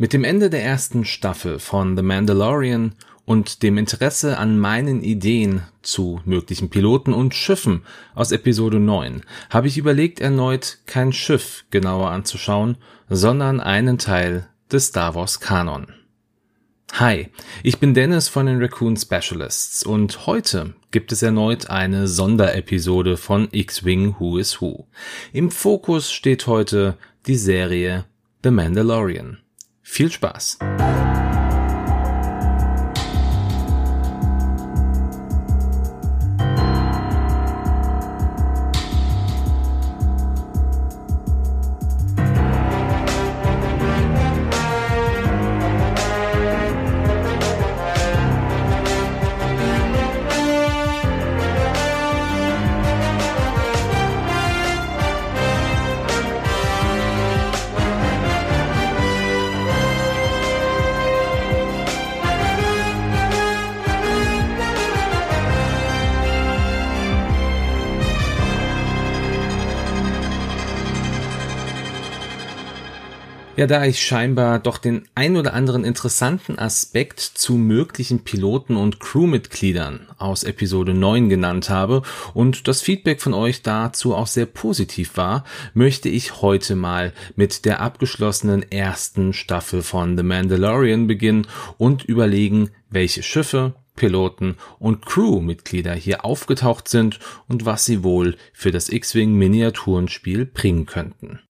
Mit dem Ende der ersten Staffel von The Mandalorian und dem Interesse an meinen Ideen zu möglichen Piloten und Schiffen aus Episode 9 habe ich überlegt, erneut kein Schiff genauer anzuschauen, sondern einen Teil des Star Wars Kanon. Hi, ich bin Dennis von den Raccoon Specialists und heute gibt es erneut eine Sonderepisode von X-Wing Who is Who. Im Fokus steht heute die Serie The Mandalorian. Viel Spaß! Ja, da ich scheinbar doch den ein oder anderen interessanten Aspekt zu möglichen Piloten und Crewmitgliedern aus Episode 9 genannt habe und das Feedback von euch dazu auch sehr positiv war, möchte ich heute mal mit der abgeschlossenen ersten Staffel von The Mandalorian beginnen und überlegen, welche Schiffe, Piloten und Crewmitglieder hier aufgetaucht sind und was sie wohl für das X-Wing Miniaturenspiel bringen könnten.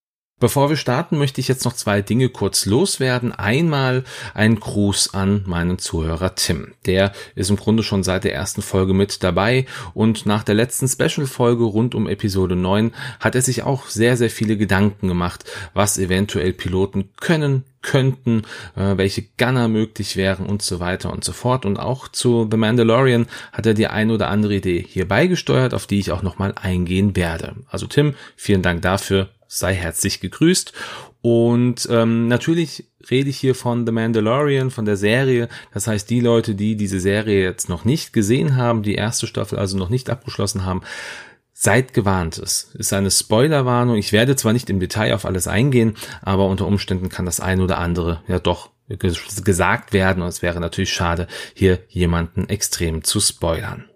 Bevor wir starten, möchte ich jetzt noch zwei Dinge kurz loswerden. Einmal ein Gruß an meinen Zuhörer Tim. Der ist im Grunde schon seit der ersten Folge mit dabei und nach der letzten Special-Folge rund um Episode 9 hat er sich auch sehr, sehr viele Gedanken gemacht, was eventuell Piloten können, könnten, äh, welche Gunner möglich wären und so weiter und so fort. Und auch zu The Mandalorian hat er die ein oder andere Idee hier beigesteuert, auf die ich auch nochmal eingehen werde. Also Tim, vielen Dank dafür sei herzlich gegrüßt. Und ähm, natürlich rede ich hier von The Mandalorian, von der Serie. Das heißt, die Leute, die diese Serie jetzt noch nicht gesehen haben, die erste Staffel also noch nicht abgeschlossen haben, seid gewarnt. Es ist eine Spoilerwarnung. Ich werde zwar nicht im Detail auf alles eingehen, aber unter Umständen kann das ein oder andere ja doch gesagt werden. Und es wäre natürlich schade, hier jemanden extrem zu spoilern.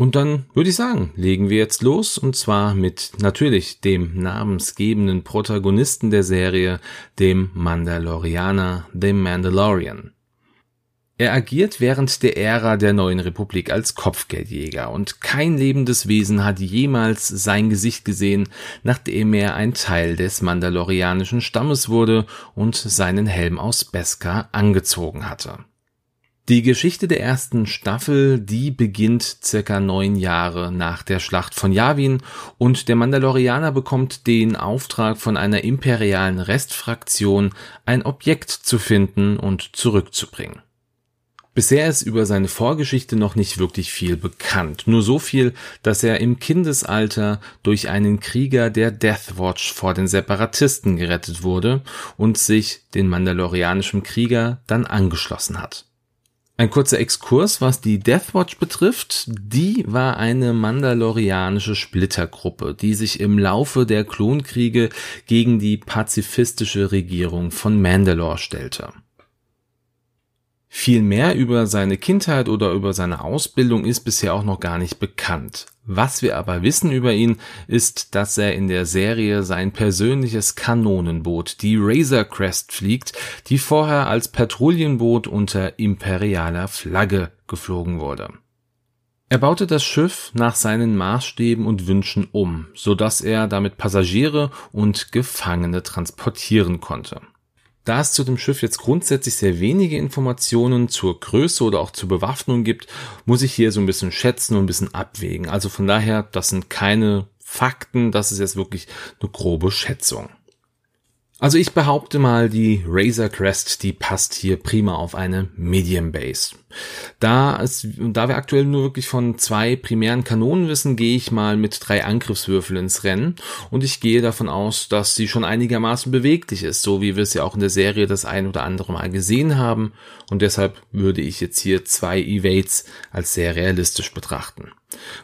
Und dann würde ich sagen, legen wir jetzt los und zwar mit natürlich dem namensgebenden Protagonisten der Serie, dem Mandalorianer, dem Mandalorian. Er agiert während der Ära der neuen Republik als Kopfgeldjäger und kein lebendes Wesen hat jemals sein Gesicht gesehen, nachdem er ein Teil des mandalorianischen Stammes wurde und seinen Helm aus Beskar angezogen hatte. Die Geschichte der ersten Staffel, die beginnt circa neun Jahre nach der Schlacht von Yavin und der Mandalorianer bekommt den Auftrag von einer imperialen Restfraktion, ein Objekt zu finden und zurückzubringen. Bisher ist über seine Vorgeschichte noch nicht wirklich viel bekannt. Nur so viel, dass er im Kindesalter durch einen Krieger der Deathwatch vor den Separatisten gerettet wurde und sich den mandalorianischen Krieger dann angeschlossen hat. Ein kurzer Exkurs, was die Deathwatch betrifft. Die war eine mandalorianische Splittergruppe, die sich im Laufe der Klonkriege gegen die pazifistische Regierung von Mandalore stellte. Viel mehr über seine Kindheit oder über seine Ausbildung ist bisher auch noch gar nicht bekannt. Was wir aber wissen über ihn, ist, dass er in der Serie sein persönliches Kanonenboot, die Razor Crest, fliegt, die vorher als Patrouillenboot unter imperialer Flagge geflogen wurde. Er baute das Schiff nach seinen Maßstäben und Wünschen um, so dass er damit Passagiere und Gefangene transportieren konnte. Da es zu dem Schiff jetzt grundsätzlich sehr wenige Informationen zur Größe oder auch zur Bewaffnung gibt, muss ich hier so ein bisschen schätzen und ein bisschen abwägen. Also von daher, das sind keine Fakten, das ist jetzt wirklich eine grobe Schätzung. Also ich behaupte mal, die Razor Crest, die passt hier prima auf eine Medium Base. Da es, da wir aktuell nur wirklich von zwei primären Kanonen wissen, gehe ich mal mit drei Angriffswürfeln ins Rennen und ich gehe davon aus, dass sie schon einigermaßen beweglich ist, so wie wir es ja auch in der Serie das ein oder andere Mal gesehen haben und deshalb würde ich jetzt hier zwei Evades als sehr realistisch betrachten.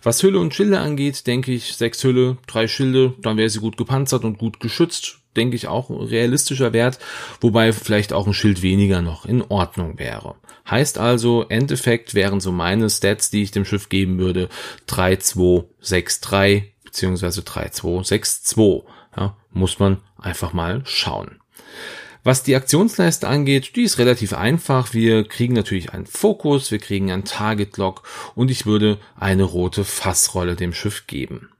Was Hülle und Schilde angeht, denke ich, sechs Hülle, drei Schilde, dann wäre sie gut gepanzert und gut geschützt denke ich, auch realistischer Wert, wobei vielleicht auch ein Schild weniger noch in Ordnung wäre. Heißt also, Endeffekt wären so meine Stats, die ich dem Schiff geben würde, 3263 beziehungsweise 3262. Ja, muss man einfach mal schauen. Was die Aktionsleiste angeht, die ist relativ einfach. Wir kriegen natürlich einen Fokus, wir kriegen einen Target Lock und ich würde eine rote Fassrolle dem Schiff geben.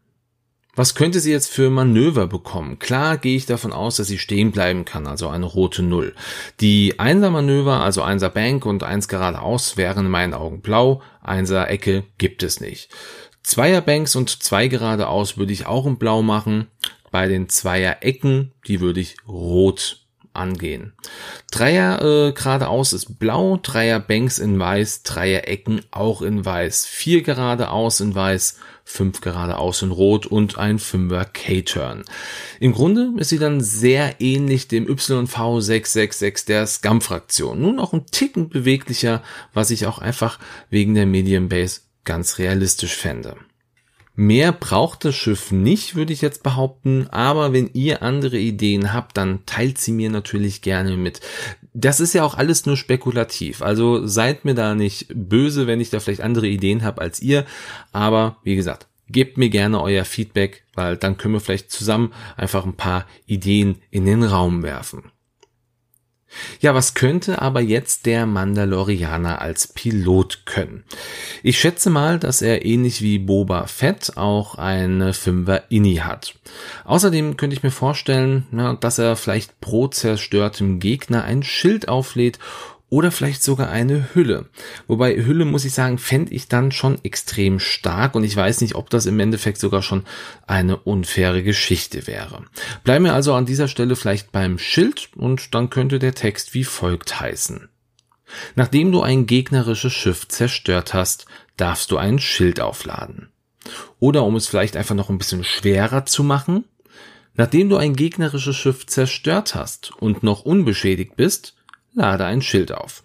Was könnte sie jetzt für Manöver bekommen? Klar gehe ich davon aus, dass sie stehen bleiben kann, also eine rote Null. Die Einser-Manöver, also Einser Bank und Eins geradeaus, wären in meinen Augen blau, Einser Ecke gibt es nicht. Zweier Banks und zwei geradeaus würde ich auch in blau machen. Bei den Zweier Ecken, die würde ich rot angehen. Dreier äh, geradeaus ist blau, Dreier Banks in weiß, Dreier Ecken auch in weiß, vier geradeaus in weiß, fünf geradeaus in rot und ein Fünfer K-Turn. Im Grunde ist sie dann sehr ähnlich dem YV666 der Scum-Fraktion. Nun auch ein Ticken beweglicher, was ich auch einfach wegen der Medium Base ganz realistisch fände. Mehr braucht das Schiff nicht, würde ich jetzt behaupten, aber wenn ihr andere Ideen habt, dann teilt sie mir natürlich gerne mit. Das ist ja auch alles nur spekulativ, also seid mir da nicht böse, wenn ich da vielleicht andere Ideen habe als ihr, aber wie gesagt, gebt mir gerne euer Feedback, weil dann können wir vielleicht zusammen einfach ein paar Ideen in den Raum werfen. Ja, was könnte aber jetzt der Mandalorianer als Pilot können? Ich schätze mal, dass er ähnlich wie Boba Fett auch eine Fünfer Inni hat. Außerdem könnte ich mir vorstellen, dass er vielleicht pro zerstörtem Gegner ein Schild auflädt oder vielleicht sogar eine Hülle. Wobei Hülle, muss ich sagen, fände ich dann schon extrem stark und ich weiß nicht, ob das im Endeffekt sogar schon eine unfaire Geschichte wäre. Bleiben wir also an dieser Stelle vielleicht beim Schild und dann könnte der Text wie folgt heißen. Nachdem du ein gegnerisches Schiff zerstört hast, darfst du ein Schild aufladen. Oder um es vielleicht einfach noch ein bisschen schwerer zu machen, nachdem du ein gegnerisches Schiff zerstört hast und noch unbeschädigt bist, lade ein Schild auf.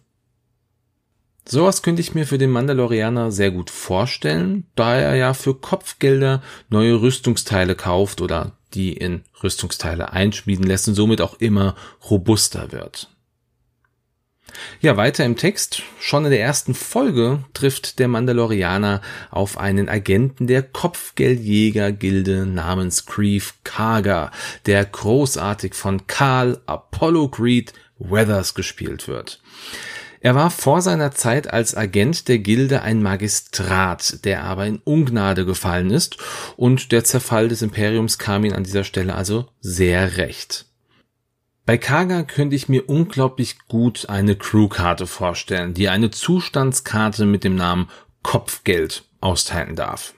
Sowas könnte ich mir für den Mandalorianer sehr gut vorstellen, da er ja für Kopfgelder neue Rüstungsteile kauft oder die in Rüstungsteile einschmieden lässt und somit auch immer robuster wird. Ja, weiter im Text. Schon in der ersten Folge trifft der Mandalorianer auf einen Agenten der Kopfgeldjäger-Gilde namens Grief Karga, der großartig von Karl Apollo Creed Weathers gespielt wird. Er war vor seiner Zeit als Agent der Gilde ein Magistrat, der aber in Ungnade gefallen ist und der Zerfall des Imperiums kam ihm an dieser Stelle also sehr recht. Bei Kaga könnte ich mir unglaublich gut eine Crewkarte vorstellen, die eine Zustandskarte mit dem Namen Kopfgeld austeilen darf.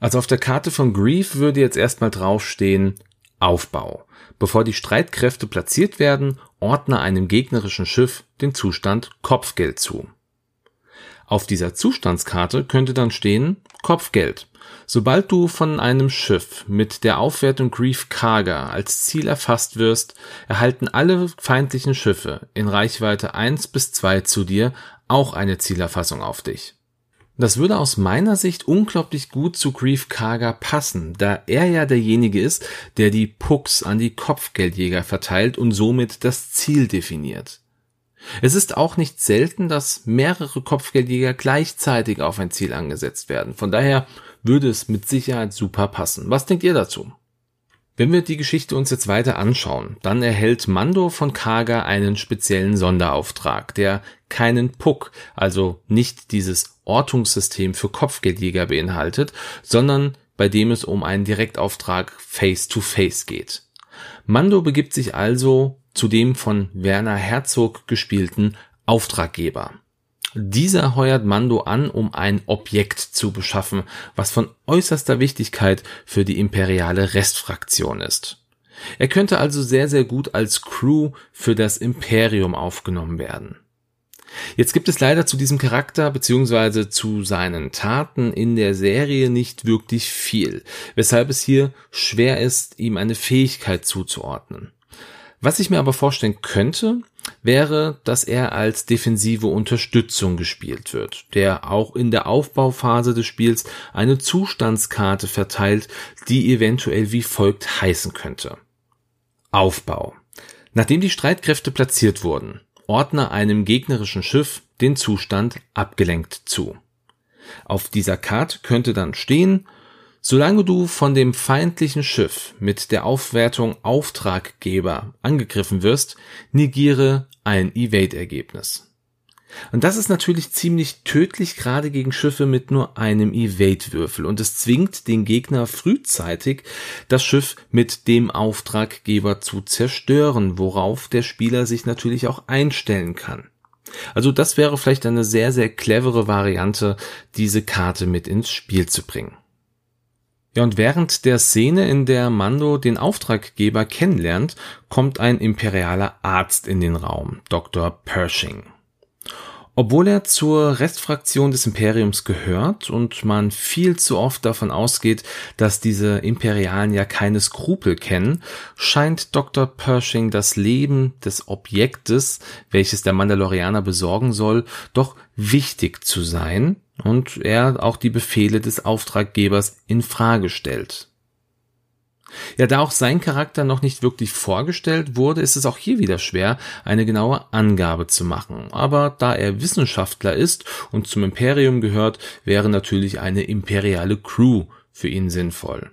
Also auf der Karte von Grief würde jetzt erstmal draufstehen Aufbau. Bevor die Streitkräfte platziert werden, ordne einem gegnerischen Schiff den Zustand Kopfgeld zu. Auf dieser Zustandskarte könnte dann stehen Kopfgeld. Sobald du von einem Schiff mit der Aufwertung Grief Karga als Ziel erfasst wirst, erhalten alle feindlichen Schiffe in Reichweite 1 bis 2 zu dir auch eine Zielerfassung auf dich. Das würde aus meiner Sicht unglaublich gut zu Grief Karga passen, da er ja derjenige ist, der die Pucks an die Kopfgeldjäger verteilt und somit das Ziel definiert. Es ist auch nicht selten, dass mehrere Kopfgeldjäger gleichzeitig auf ein Ziel angesetzt werden. Von daher würde es mit Sicherheit super passen. Was denkt ihr dazu? Wenn wir die Geschichte uns jetzt weiter anschauen, dann erhält Mando von Kaga einen speziellen Sonderauftrag, der keinen Puck, also nicht dieses Ortungssystem für Kopfgeldjäger beinhaltet, sondern bei dem es um einen Direktauftrag Face-to-Face -face geht. Mando begibt sich also zu dem von Werner Herzog gespielten Auftraggeber. Dieser heuert Mando an, um ein Objekt zu beschaffen, was von äußerster Wichtigkeit für die imperiale Restfraktion ist. Er könnte also sehr, sehr gut als Crew für das Imperium aufgenommen werden. Jetzt gibt es leider zu diesem Charakter beziehungsweise zu seinen Taten in der Serie nicht wirklich viel, weshalb es hier schwer ist, ihm eine Fähigkeit zuzuordnen. Was ich mir aber vorstellen könnte, wäre, dass er als defensive Unterstützung gespielt wird, der auch in der Aufbauphase des Spiels eine Zustandskarte verteilt, die eventuell wie folgt heißen könnte. Aufbau. Nachdem die Streitkräfte platziert wurden, ordne einem gegnerischen Schiff den Zustand abgelenkt zu. Auf dieser Karte könnte dann stehen, solange du von dem feindlichen Schiff mit der Aufwertung Auftraggeber angegriffen wirst, negiere ein Evade-Ergebnis. Und das ist natürlich ziemlich tödlich, gerade gegen Schiffe mit nur einem Evade-Würfel. Und es zwingt den Gegner frühzeitig, das Schiff mit dem Auftraggeber zu zerstören, worauf der Spieler sich natürlich auch einstellen kann. Also das wäre vielleicht eine sehr, sehr clevere Variante, diese Karte mit ins Spiel zu bringen. Ja, und während der Szene, in der Mando den Auftraggeber kennenlernt, kommt ein imperialer Arzt in den Raum, Dr. Pershing. Obwohl er zur Restfraktion des Imperiums gehört und man viel zu oft davon ausgeht, dass diese Imperialen ja keine Skrupel kennen, scheint Dr. Pershing das Leben des Objektes, welches der Mandalorianer besorgen soll, doch wichtig zu sein und er auch die Befehle des Auftraggebers in Frage stellt. Ja, da auch sein Charakter noch nicht wirklich vorgestellt wurde, ist es auch hier wieder schwer, eine genaue Angabe zu machen. Aber da er Wissenschaftler ist und zum Imperium gehört, wäre natürlich eine imperiale Crew für ihn sinnvoll.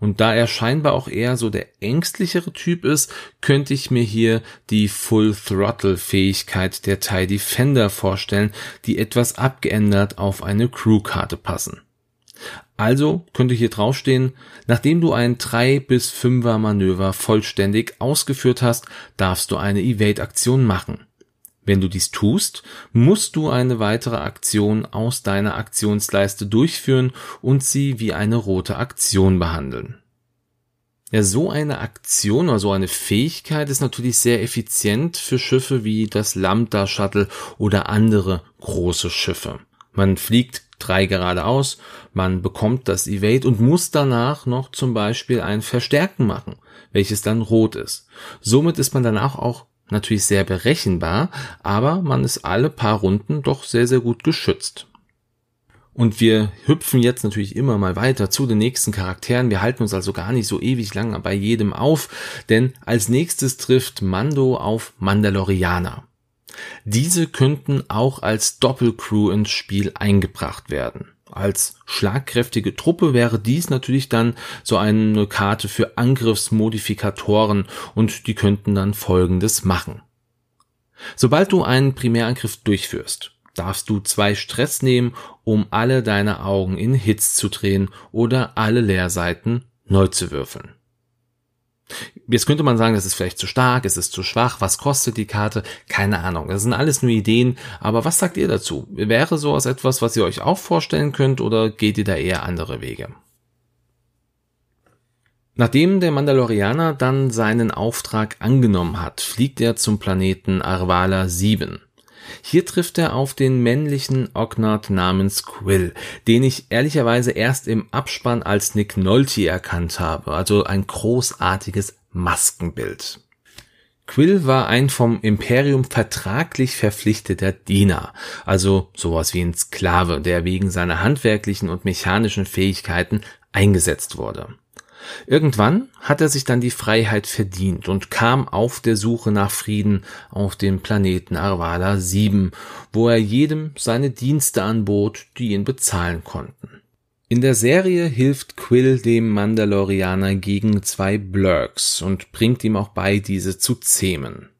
Und da er scheinbar auch eher so der ängstlichere Typ ist, könnte ich mir hier die Full Throttle Fähigkeit der TIE Defender vorstellen, die etwas abgeändert auf eine Crewkarte passen. Also könnte hier draufstehen, nachdem du ein 3 bis 5er Manöver vollständig ausgeführt hast, darfst du eine Evade-Aktion machen. Wenn du dies tust, musst du eine weitere Aktion aus deiner Aktionsleiste durchführen und sie wie eine rote Aktion behandeln. Ja, so eine Aktion oder so eine Fähigkeit ist natürlich sehr effizient für Schiffe wie das Lambda Shuttle oder andere große Schiffe. Man fliegt drei geradeaus, man bekommt das Evade und muss danach noch zum Beispiel ein Verstärken machen, welches dann rot ist. Somit ist man danach auch natürlich sehr berechenbar, aber man ist alle paar Runden doch sehr, sehr gut geschützt. Und wir hüpfen jetzt natürlich immer mal weiter zu den nächsten Charakteren. Wir halten uns also gar nicht so ewig lang bei jedem auf, denn als nächstes trifft Mando auf Mandalorianer. Diese könnten auch als Doppelcrew ins Spiel eingebracht werden. Als schlagkräftige Truppe wäre dies natürlich dann so eine Karte für Angriffsmodifikatoren und die könnten dann folgendes machen. Sobald du einen Primärangriff durchführst, darfst du zwei Stress nehmen, um alle deine Augen in Hits zu drehen oder alle Leerseiten neu zu würfeln. Jetzt könnte man sagen, das ist vielleicht zu stark, es ist zu schwach, was kostet die Karte? Keine Ahnung. Das sind alles nur Ideen, aber was sagt ihr dazu? Wäre sowas etwas, was ihr euch auch vorstellen könnt oder geht ihr da eher andere Wege? Nachdem der Mandalorianer dann seinen Auftrag angenommen hat, fliegt er zum Planeten Arvala 7. Hier trifft er auf den männlichen Ognard namens Quill, den ich ehrlicherweise erst im Abspann als Nick Nolte erkannt habe, also ein großartiges Maskenbild. Quill war ein vom Imperium vertraglich verpflichteter Diener, also sowas wie ein Sklave, der wegen seiner handwerklichen und mechanischen Fähigkeiten eingesetzt wurde. Irgendwann hat er sich dann die Freiheit verdient und kam auf der Suche nach Frieden auf den Planeten Arvala 7, wo er jedem seine Dienste anbot, die ihn bezahlen konnten. In der Serie hilft Quill dem Mandalorianer gegen zwei Blurks und bringt ihm auch bei, diese zu zähmen.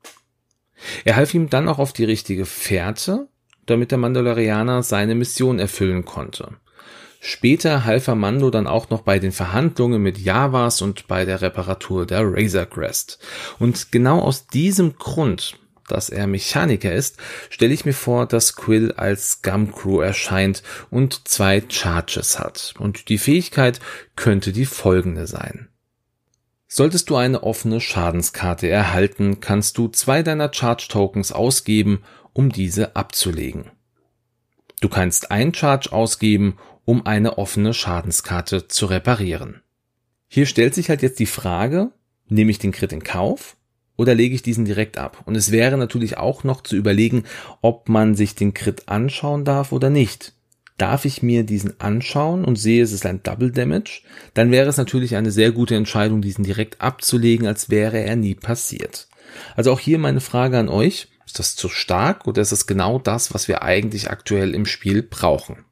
Er half ihm dann auch auf die richtige Fährte, damit der Mandalorianer seine Mission erfüllen konnte. Später half Mando dann auch noch bei den Verhandlungen mit Javas und bei der Reparatur der Razor Crest. Und genau aus diesem Grund, dass er Mechaniker ist, stelle ich mir vor, dass Quill als Scum Crew erscheint und zwei Charges hat. Und die Fähigkeit könnte die folgende sein. Solltest du eine offene Schadenskarte erhalten, kannst du zwei deiner Charge Tokens ausgeben, um diese abzulegen. Du kannst ein Charge ausgeben, um eine offene Schadenskarte zu reparieren. Hier stellt sich halt jetzt die Frage, nehme ich den Crit in Kauf oder lege ich diesen direkt ab? Und es wäre natürlich auch noch zu überlegen, ob man sich den Crit anschauen darf oder nicht. darf ich mir diesen anschauen und sehe, es ist ein Double Damage, dann wäre es natürlich eine sehr gute Entscheidung, diesen direkt abzulegen, als wäre er nie passiert. Also auch hier meine Frage an euch. Ist das zu stark oder ist es genau das, was wir eigentlich aktuell im Spiel brauchen?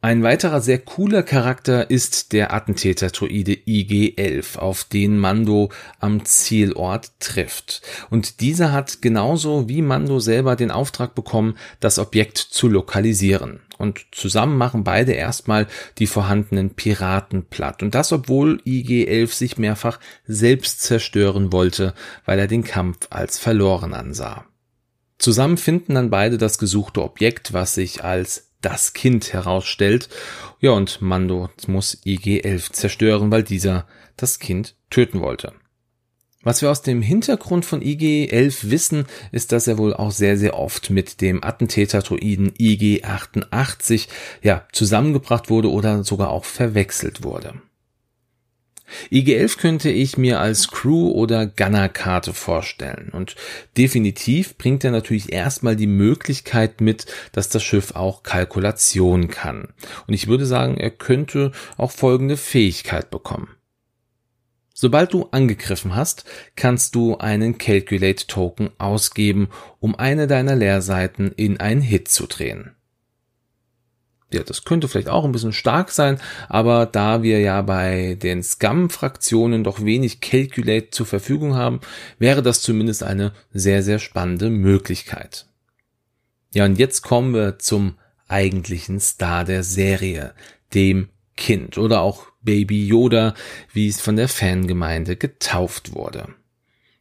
Ein weiterer sehr cooler Charakter ist der Attentäter-Droide IG-11, auf den Mando am Zielort trifft. Und dieser hat genauso wie Mando selber den Auftrag bekommen, das Objekt zu lokalisieren. Und zusammen machen beide erstmal die vorhandenen Piraten platt. Und das, obwohl IG-11 sich mehrfach selbst zerstören wollte, weil er den Kampf als verloren ansah. Zusammen finden dann beide das gesuchte Objekt, was sich als das Kind herausstellt. Ja, und Mando muss IG-11 zerstören, weil dieser das Kind töten wollte. Was wir aus dem Hintergrund von IG-11 wissen, ist, dass er wohl auch sehr, sehr oft mit dem Attentäter-Droiden IG-88 ja, zusammengebracht wurde oder sogar auch verwechselt wurde. IG-11 könnte ich mir als Crew- oder Gunner-Karte vorstellen. Und definitiv bringt er natürlich erstmal die Möglichkeit mit, dass das Schiff auch Kalkulation kann. Und ich würde sagen, er könnte auch folgende Fähigkeit bekommen. Sobald du angegriffen hast, kannst du einen Calculate Token ausgeben, um eine deiner Leerseiten in einen Hit zu drehen ja, das könnte vielleicht auch ein bisschen stark sein, aber da wir ja bei den Scum-Fraktionen doch wenig Calculate zur Verfügung haben, wäre das zumindest eine sehr, sehr spannende Möglichkeit. Ja, und jetzt kommen wir zum eigentlichen Star der Serie, dem Kind oder auch Baby Yoda, wie es von der Fangemeinde getauft wurde.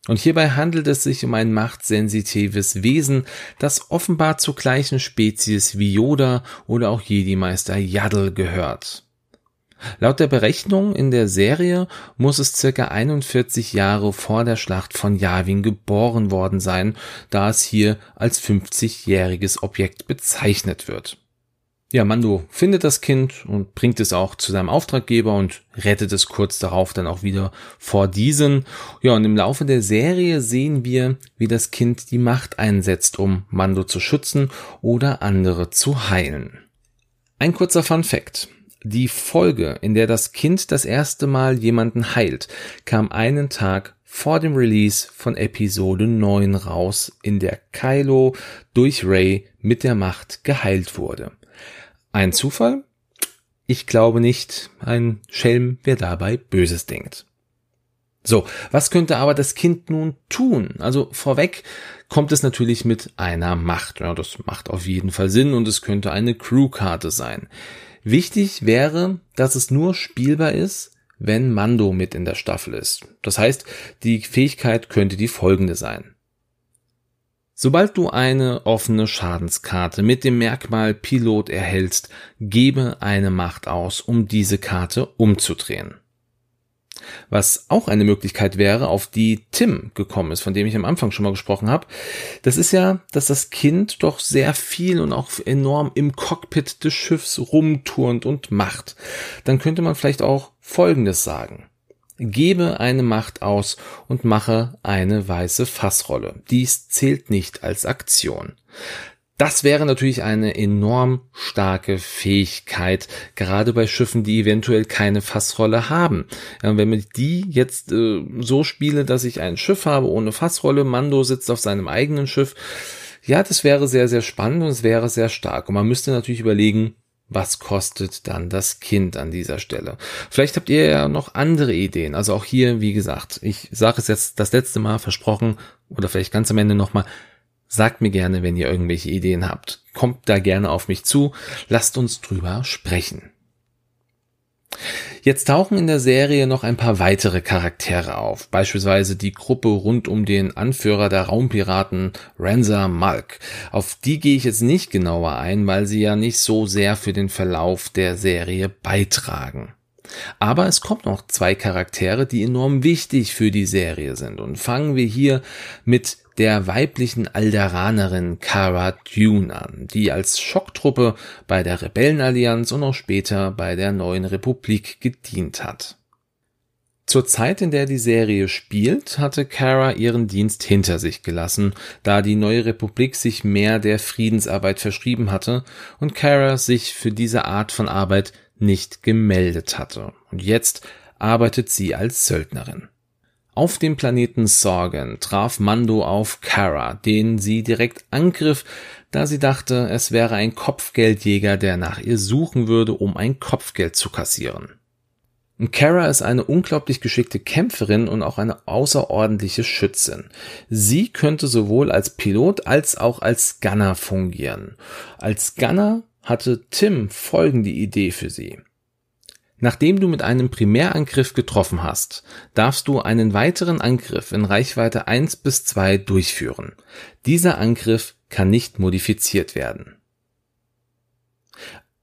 Und hierbei handelt es sich um ein machtsensitives Wesen, das offenbar zur gleichen Spezies wie Yoda oder auch Jedi-Meister Yaddle gehört. Laut der Berechnung in der Serie muss es circa 41 Jahre vor der Schlacht von Yavin geboren worden sein, da es hier als 50-jähriges Objekt bezeichnet wird. Ja, Mando findet das Kind und bringt es auch zu seinem Auftraggeber und rettet es kurz darauf dann auch wieder vor diesen. Ja, und im Laufe der Serie sehen wir, wie das Kind die Macht einsetzt, um Mando zu schützen oder andere zu heilen. Ein kurzer Fun Fact. Die Folge, in der das Kind das erste Mal jemanden heilt, kam einen Tag vor dem Release von Episode 9 raus, in der Kylo durch Ray mit der Macht geheilt wurde. Ein Zufall? Ich glaube nicht. Ein Schelm, wer dabei Böses denkt. So, was könnte aber das Kind nun tun? Also vorweg kommt es natürlich mit einer Macht. Ja, das macht auf jeden Fall Sinn und es könnte eine Crew-Karte sein. Wichtig wäre, dass es nur spielbar ist, wenn Mando mit in der Staffel ist. Das heißt, die Fähigkeit könnte die folgende sein. Sobald du eine offene Schadenskarte mit dem Merkmal Pilot erhältst, gebe eine Macht aus, um diese Karte umzudrehen. Was auch eine Möglichkeit wäre, auf die Tim gekommen ist, von dem ich am Anfang schon mal gesprochen habe, das ist ja, dass das Kind doch sehr viel und auch enorm im Cockpit des Schiffs rumturnt und macht. Dann könnte man vielleicht auch Folgendes sagen gebe eine Macht aus und mache eine weiße Fassrolle. Dies zählt nicht als Aktion. Das wäre natürlich eine enorm starke Fähigkeit, gerade bei Schiffen, die eventuell keine Fassrolle haben. Wenn ich die jetzt äh, so spiele, dass ich ein Schiff habe ohne Fassrolle, Mando sitzt auf seinem eigenen Schiff, ja, das wäre sehr, sehr spannend und es wäre sehr stark. Und man müsste natürlich überlegen, was kostet dann das Kind an dieser Stelle? Vielleicht habt ihr ja noch andere Ideen. Also auch hier, wie gesagt, ich sage es jetzt das letzte Mal versprochen oder vielleicht ganz am Ende nochmal. Sagt mir gerne, wenn ihr irgendwelche Ideen habt. Kommt da gerne auf mich zu. Lasst uns drüber sprechen. Jetzt tauchen in der Serie noch ein paar weitere Charaktere auf, beispielsweise die Gruppe rund um den Anführer der Raumpiraten Ranza Malk. Auf die gehe ich jetzt nicht genauer ein, weil sie ja nicht so sehr für den Verlauf der Serie beitragen. Aber es kommt noch zwei Charaktere, die enorm wichtig für die Serie sind. Und fangen wir hier mit der weiblichen Alderanerin Cara Dune an, die als Schocktruppe bei der Rebellenallianz und auch später bei der neuen Republik gedient hat. Zur Zeit, in der die Serie spielt, hatte Kara ihren Dienst hinter sich gelassen, da die neue Republik sich mehr der Friedensarbeit verschrieben hatte und Kara sich für diese Art von Arbeit nicht gemeldet hatte. Und jetzt arbeitet sie als Söldnerin. Auf dem Planeten Sorgen traf Mando auf Kara, den sie direkt angriff, da sie dachte, es wäre ein Kopfgeldjäger, der nach ihr suchen würde, um ein Kopfgeld zu kassieren. Kara ist eine unglaublich geschickte Kämpferin und auch eine außerordentliche Schützin. Sie könnte sowohl als Pilot als auch als Gunner fungieren. Als Gunner hatte Tim folgende Idee für sie. Nachdem du mit einem Primärangriff getroffen hast, darfst du einen weiteren Angriff in Reichweite 1 bis 2 durchführen. Dieser Angriff kann nicht modifiziert werden.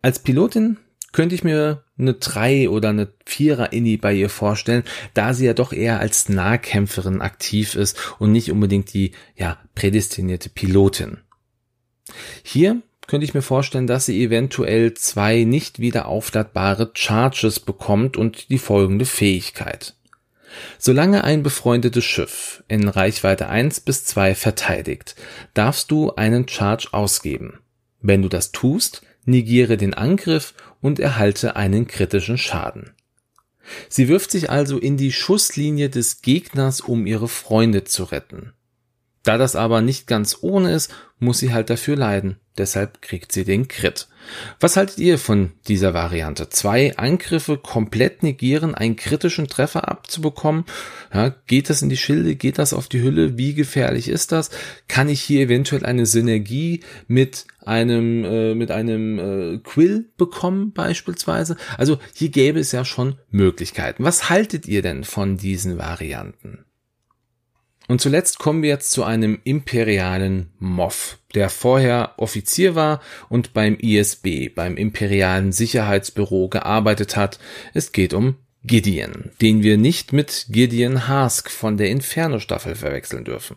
Als Pilotin könnte ich mir eine 3 oder eine 4er Inni bei ihr vorstellen, da sie ja doch eher als Nahkämpferin aktiv ist und nicht unbedingt die, ja, prädestinierte Pilotin. Hier könnte ich mir vorstellen, dass sie eventuell zwei nicht wieder aufladbare Charges bekommt und die folgende Fähigkeit. Solange ein befreundetes Schiff in Reichweite 1 bis 2 verteidigt, darfst du einen Charge ausgeben. Wenn du das tust, negiere den Angriff und erhalte einen kritischen Schaden. Sie wirft sich also in die Schusslinie des Gegners, um ihre Freunde zu retten. Da das aber nicht ganz ohne ist, muss sie halt dafür leiden. Deshalb kriegt sie den Crit. Was haltet ihr von dieser Variante? Zwei Angriffe komplett negieren, einen kritischen Treffer abzubekommen. Ja, geht das in die Schilde? Geht das auf die Hülle? Wie gefährlich ist das? Kann ich hier eventuell eine Synergie mit einem äh, mit einem äh, Quill bekommen beispielsweise? Also hier gäbe es ja schon Möglichkeiten. Was haltet ihr denn von diesen Varianten? Und zuletzt kommen wir jetzt zu einem imperialen Moff, der vorher Offizier war und beim ISB, beim Imperialen Sicherheitsbüro gearbeitet hat. Es geht um Gideon, den wir nicht mit Gideon Hask von der Inferno-Staffel verwechseln dürfen.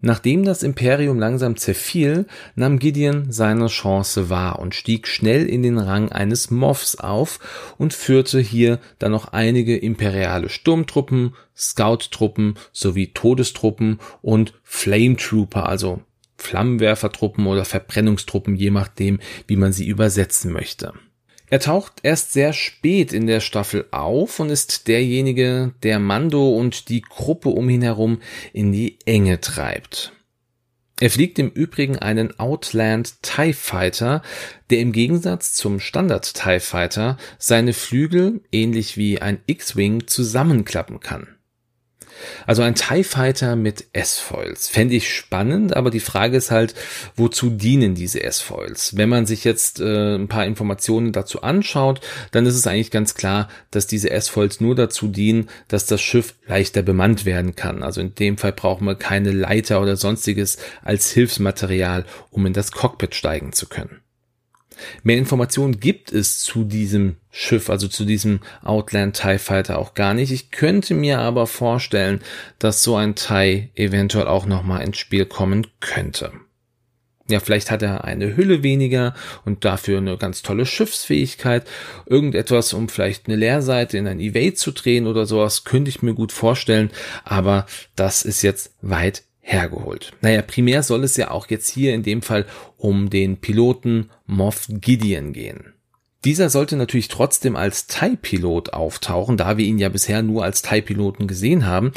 Nachdem das Imperium langsam zerfiel, nahm Gideon seine Chance wahr und stieg schnell in den Rang eines Moffs auf und führte hier dann noch einige imperiale Sturmtruppen, Scout-Truppen sowie Todestruppen und Flame Trooper, also Flammenwerfertruppen oder Verbrennungstruppen, je nachdem, wie man sie übersetzen möchte. Er taucht erst sehr spät in der Staffel auf und ist derjenige, der Mando und die Gruppe um ihn herum in die Enge treibt. Er fliegt im Übrigen einen Outland TIE Fighter, der im Gegensatz zum Standard TIE Fighter seine Flügel, ähnlich wie ein X-Wing, zusammenklappen kann. Also ein TIE Fighter mit S-Foils. Fände ich spannend, aber die Frage ist halt, wozu dienen diese S-Foils? Wenn man sich jetzt äh, ein paar Informationen dazu anschaut, dann ist es eigentlich ganz klar, dass diese S-Foils nur dazu dienen, dass das Schiff leichter bemannt werden kann. Also in dem Fall brauchen wir keine Leiter oder sonstiges als Hilfsmaterial, um in das Cockpit steigen zu können. Mehr Informationen gibt es zu diesem Schiff, also zu diesem Outland TIE Fighter auch gar nicht. Ich könnte mir aber vorstellen, dass so ein TIE eventuell auch nochmal ins Spiel kommen könnte. Ja, vielleicht hat er eine Hülle weniger und dafür eine ganz tolle Schiffsfähigkeit. Irgendetwas, um vielleicht eine Leerseite in ein Evade zu drehen oder sowas, könnte ich mir gut vorstellen. Aber das ist jetzt weit hergeholt. Naja, primär soll es ja auch jetzt hier in dem Fall um den Piloten Moff Gideon gehen. Dieser sollte natürlich trotzdem als TIE-Pilot auftauchen, da wir ihn ja bisher nur als TIE-Piloten gesehen haben.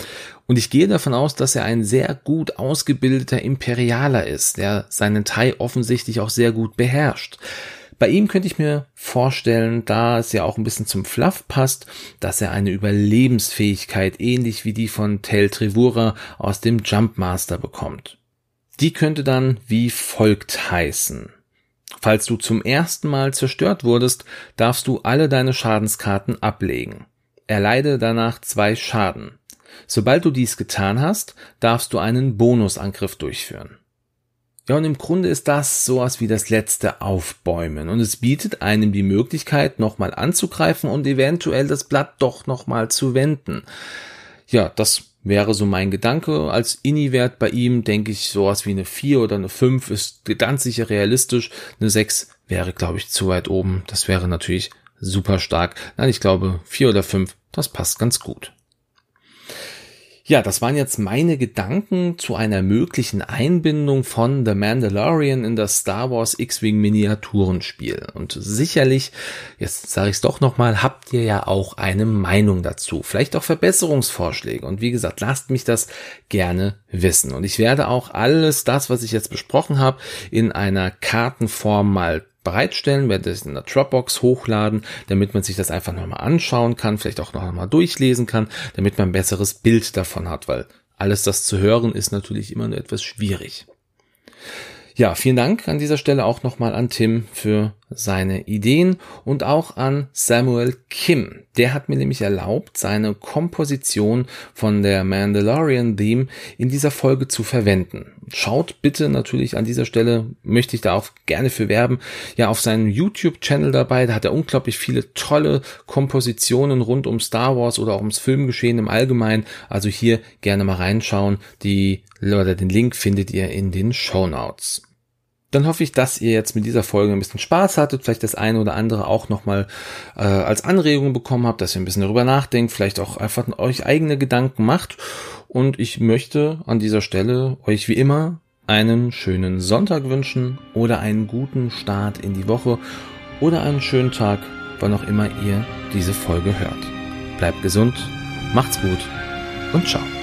Und ich gehe davon aus, dass er ein sehr gut ausgebildeter Imperialer ist, der seinen TIE offensichtlich auch sehr gut beherrscht. Bei ihm könnte ich mir vorstellen, da es ja auch ein bisschen zum Fluff passt, dass er eine Überlebensfähigkeit ähnlich wie die von Tel Trevura aus dem Jumpmaster bekommt. Die könnte dann wie folgt heißen. Falls du zum ersten Mal zerstört wurdest, darfst du alle deine Schadenskarten ablegen. Erleide danach zwei Schaden. Sobald du dies getan hast, darfst du einen Bonusangriff durchführen. Ja, und im Grunde ist das sowas wie das letzte Aufbäumen und es bietet einem die Möglichkeit, nochmal anzugreifen und eventuell das Blatt doch nochmal zu wenden. Ja, das wäre so mein Gedanke. Als Inni-Wert bei ihm denke ich sowas wie eine 4 oder eine 5 ist ganz sicher realistisch. Eine 6 wäre, glaube ich, zu weit oben. Das wäre natürlich super stark. Nein, ich glaube, vier oder fünf, das passt ganz gut. Ja, das waren jetzt meine Gedanken zu einer möglichen Einbindung von The Mandalorian in das Star Wars X-Wing Miniaturenspiel. Und sicherlich, jetzt sage ich es doch nochmal, habt ihr ja auch eine Meinung dazu. Vielleicht auch Verbesserungsvorschläge. Und wie gesagt, lasst mich das gerne wissen. Und ich werde auch alles das, was ich jetzt besprochen habe, in einer Kartenform mal bereitstellen, werde es in der Dropbox hochladen, damit man sich das einfach nochmal anschauen kann, vielleicht auch nochmal durchlesen kann, damit man ein besseres Bild davon hat, weil alles das zu hören ist natürlich immer nur etwas schwierig. Ja, vielen Dank an dieser Stelle auch nochmal an Tim für seine Ideen und auch an Samuel Kim. Der hat mir nämlich erlaubt, seine Komposition von der Mandalorian Theme in dieser Folge zu verwenden. Schaut bitte natürlich an dieser Stelle, möchte ich da auch gerne für werben, ja auf seinem YouTube-Channel dabei. Da hat er unglaublich viele tolle Kompositionen rund um Star Wars oder auch ums Filmgeschehen im Allgemeinen. Also hier gerne mal reinschauen. Die, oder den Link findet ihr in den Show Notes dann hoffe ich, dass ihr jetzt mit dieser Folge ein bisschen Spaß hattet, vielleicht das eine oder andere auch nochmal äh, als Anregung bekommen habt, dass ihr ein bisschen darüber nachdenkt, vielleicht auch einfach euch eigene Gedanken macht. Und ich möchte an dieser Stelle euch wie immer einen schönen Sonntag wünschen oder einen guten Start in die Woche oder einen schönen Tag, wann auch immer ihr diese Folge hört. Bleibt gesund, macht's gut und ciao.